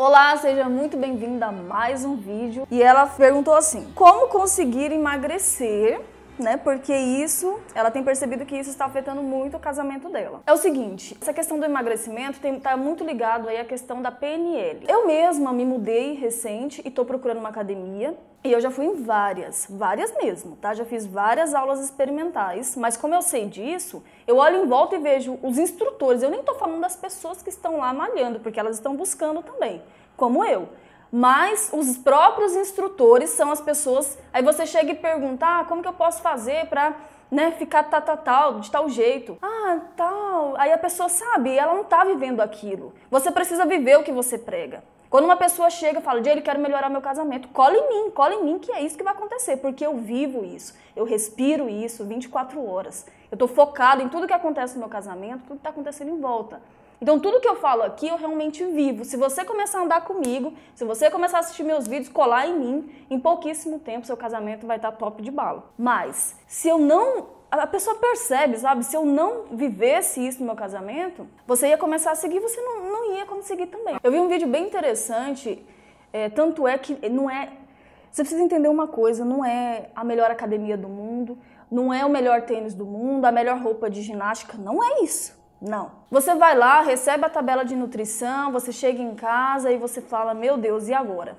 Olá, seja muito bem-vinda a mais um vídeo. E ela perguntou assim: como conseguir emagrecer né? Porque isso, ela tem percebido que isso está afetando muito o casamento dela. É o seguinte, essa questão do emagrecimento está muito ligado aí à questão da PNL. Eu mesma me mudei recente e estou procurando uma academia. E eu já fui em várias, várias mesmo, tá? Já fiz várias aulas experimentais, mas como eu sei disso, eu olho em volta e vejo os instrutores. Eu nem tô falando das pessoas que estão lá malhando, porque elas estão buscando também, como eu mas os próprios instrutores são as pessoas. Aí você chega e pergunta: ah, como que eu posso fazer para né, ficar tal, tal, tal, de tal jeito? Ah, tal. Aí a pessoa sabe, ela não está vivendo aquilo. Você precisa viver o que você prega. Quando uma pessoa chega e fala, Jay, quero melhorar meu casamento, cola em mim, cola em mim que é isso que vai acontecer, porque eu vivo isso, eu respiro isso 24 horas. Eu estou focado em tudo que acontece no meu casamento, tudo que está acontecendo em volta. Então, tudo que eu falo aqui eu realmente vivo. Se você começar a andar comigo, se você começar a assistir meus vídeos, colar em mim, em pouquíssimo tempo seu casamento vai estar top de bala. Mas, se eu não. A pessoa percebe, sabe? Se eu não vivesse isso no meu casamento, você ia começar a seguir, você não, não ia conseguir também. Eu vi um vídeo bem interessante, é, tanto é que não é. Você precisa entender uma coisa: não é a melhor academia do mundo, não é o melhor tênis do mundo, a melhor roupa de ginástica, não é isso. Não. Você vai lá, recebe a tabela de nutrição, você chega em casa e você fala: Meu Deus, e agora?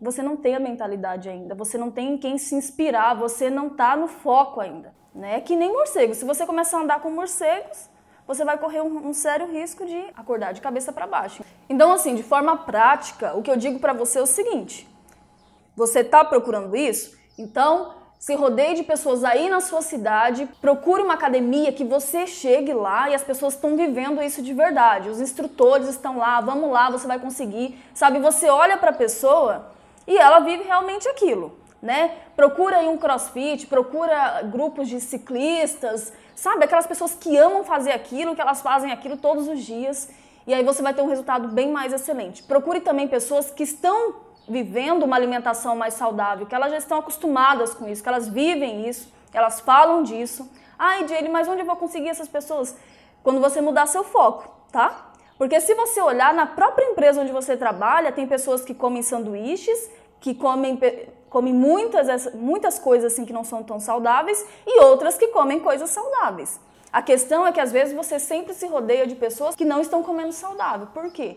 Você não tem a mentalidade ainda, você não tem quem se inspirar, você não está no foco ainda. Né? É que nem morcego. Se você começar a andar com morcegos, você vai correr um, um sério risco de acordar de cabeça para baixo. Então, assim, de forma prática, o que eu digo para você é o seguinte: você está procurando isso? Então, se rodeie de pessoas aí na sua cidade, procure uma academia que você chegue lá e as pessoas estão vivendo isso de verdade. Os instrutores estão lá, vamos lá, você vai conseguir. Sabe, você olha para a pessoa e ela vive realmente aquilo, né? Procura aí um crossfit, procura grupos de ciclistas, sabe? Aquelas pessoas que amam fazer aquilo, que elas fazem aquilo todos os dias. E aí você vai ter um resultado bem mais excelente. Procure também pessoas que estão vivendo uma alimentação mais saudável, que elas já estão acostumadas com isso, que elas vivem isso, elas falam disso. Ai, Jane, mas onde eu vou conseguir essas pessoas? Quando você mudar seu foco, tá? Porque se você olhar na própria empresa onde você trabalha, tem pessoas que comem sanduíches, que comem, comem muitas, muitas coisas assim que não são tão saudáveis e outras que comem coisas saudáveis. A questão é que às vezes você sempre se rodeia de pessoas que não estão comendo saudável. Por quê?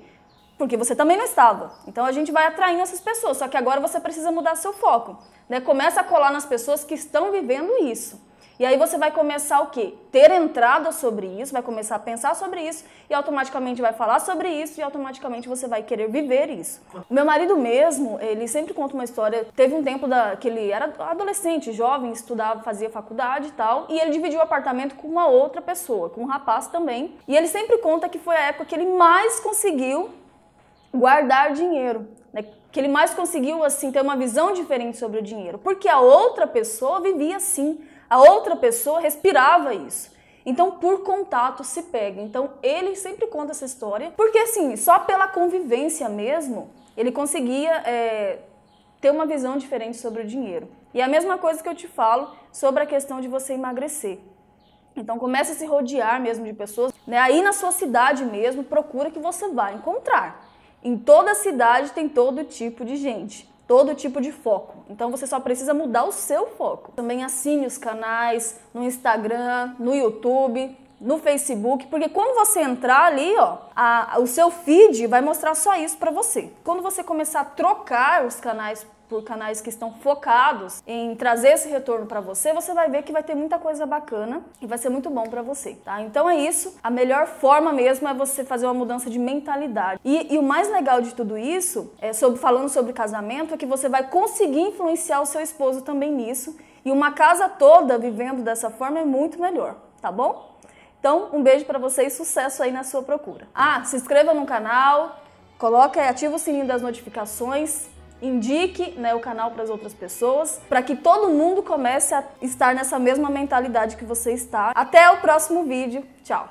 Porque você também não estava. Então a gente vai atraindo essas pessoas, só que agora você precisa mudar seu foco. Né? Começa a colar nas pessoas que estão vivendo isso. E aí você vai começar o quê? Ter entrada sobre isso, vai começar a pensar sobre isso e automaticamente vai falar sobre isso e automaticamente você vai querer viver isso. Meu marido mesmo, ele sempre conta uma história. Teve um tempo da, que ele era adolescente, jovem, estudava, fazia faculdade e tal, e ele dividiu o apartamento com uma outra pessoa, com um rapaz também. E ele sempre conta que foi a época que ele mais conseguiu guardar dinheiro, né? que ele mais conseguiu assim ter uma visão diferente sobre o dinheiro, porque a outra pessoa vivia assim, a outra pessoa respirava isso. Então, por contato se pega. Então, ele sempre conta essa história, porque assim, só pela convivência mesmo, ele conseguia é, ter uma visão diferente sobre o dinheiro. E é a mesma coisa que eu te falo sobre a questão de você emagrecer. Então comece a se rodear mesmo de pessoas, né? Aí na sua cidade mesmo, procura que você vai encontrar. Em toda cidade tem todo tipo de gente, todo tipo de foco. Então você só precisa mudar o seu foco. Também assine os canais no Instagram, no YouTube, no Facebook, porque quando você entrar ali, ó, a, o seu feed vai mostrar só isso para você. Quando você começar a trocar os canais por canais que estão focados em trazer esse retorno para você, você vai ver que vai ter muita coisa bacana e vai ser muito bom para você, tá? Então é isso. A melhor forma mesmo é você fazer uma mudança de mentalidade. E, e o mais legal de tudo isso, é sobre, falando sobre casamento, é que você vai conseguir influenciar o seu esposo também nisso. E uma casa toda vivendo dessa forma é muito melhor, tá bom? Então, um beijo para você e sucesso aí na sua procura. Ah, se inscreva no canal, coloque, ativa o sininho das notificações indique né, o canal para as outras pessoas, para que todo mundo comece a estar nessa mesma mentalidade que você está. Até o próximo vídeo. Tchau!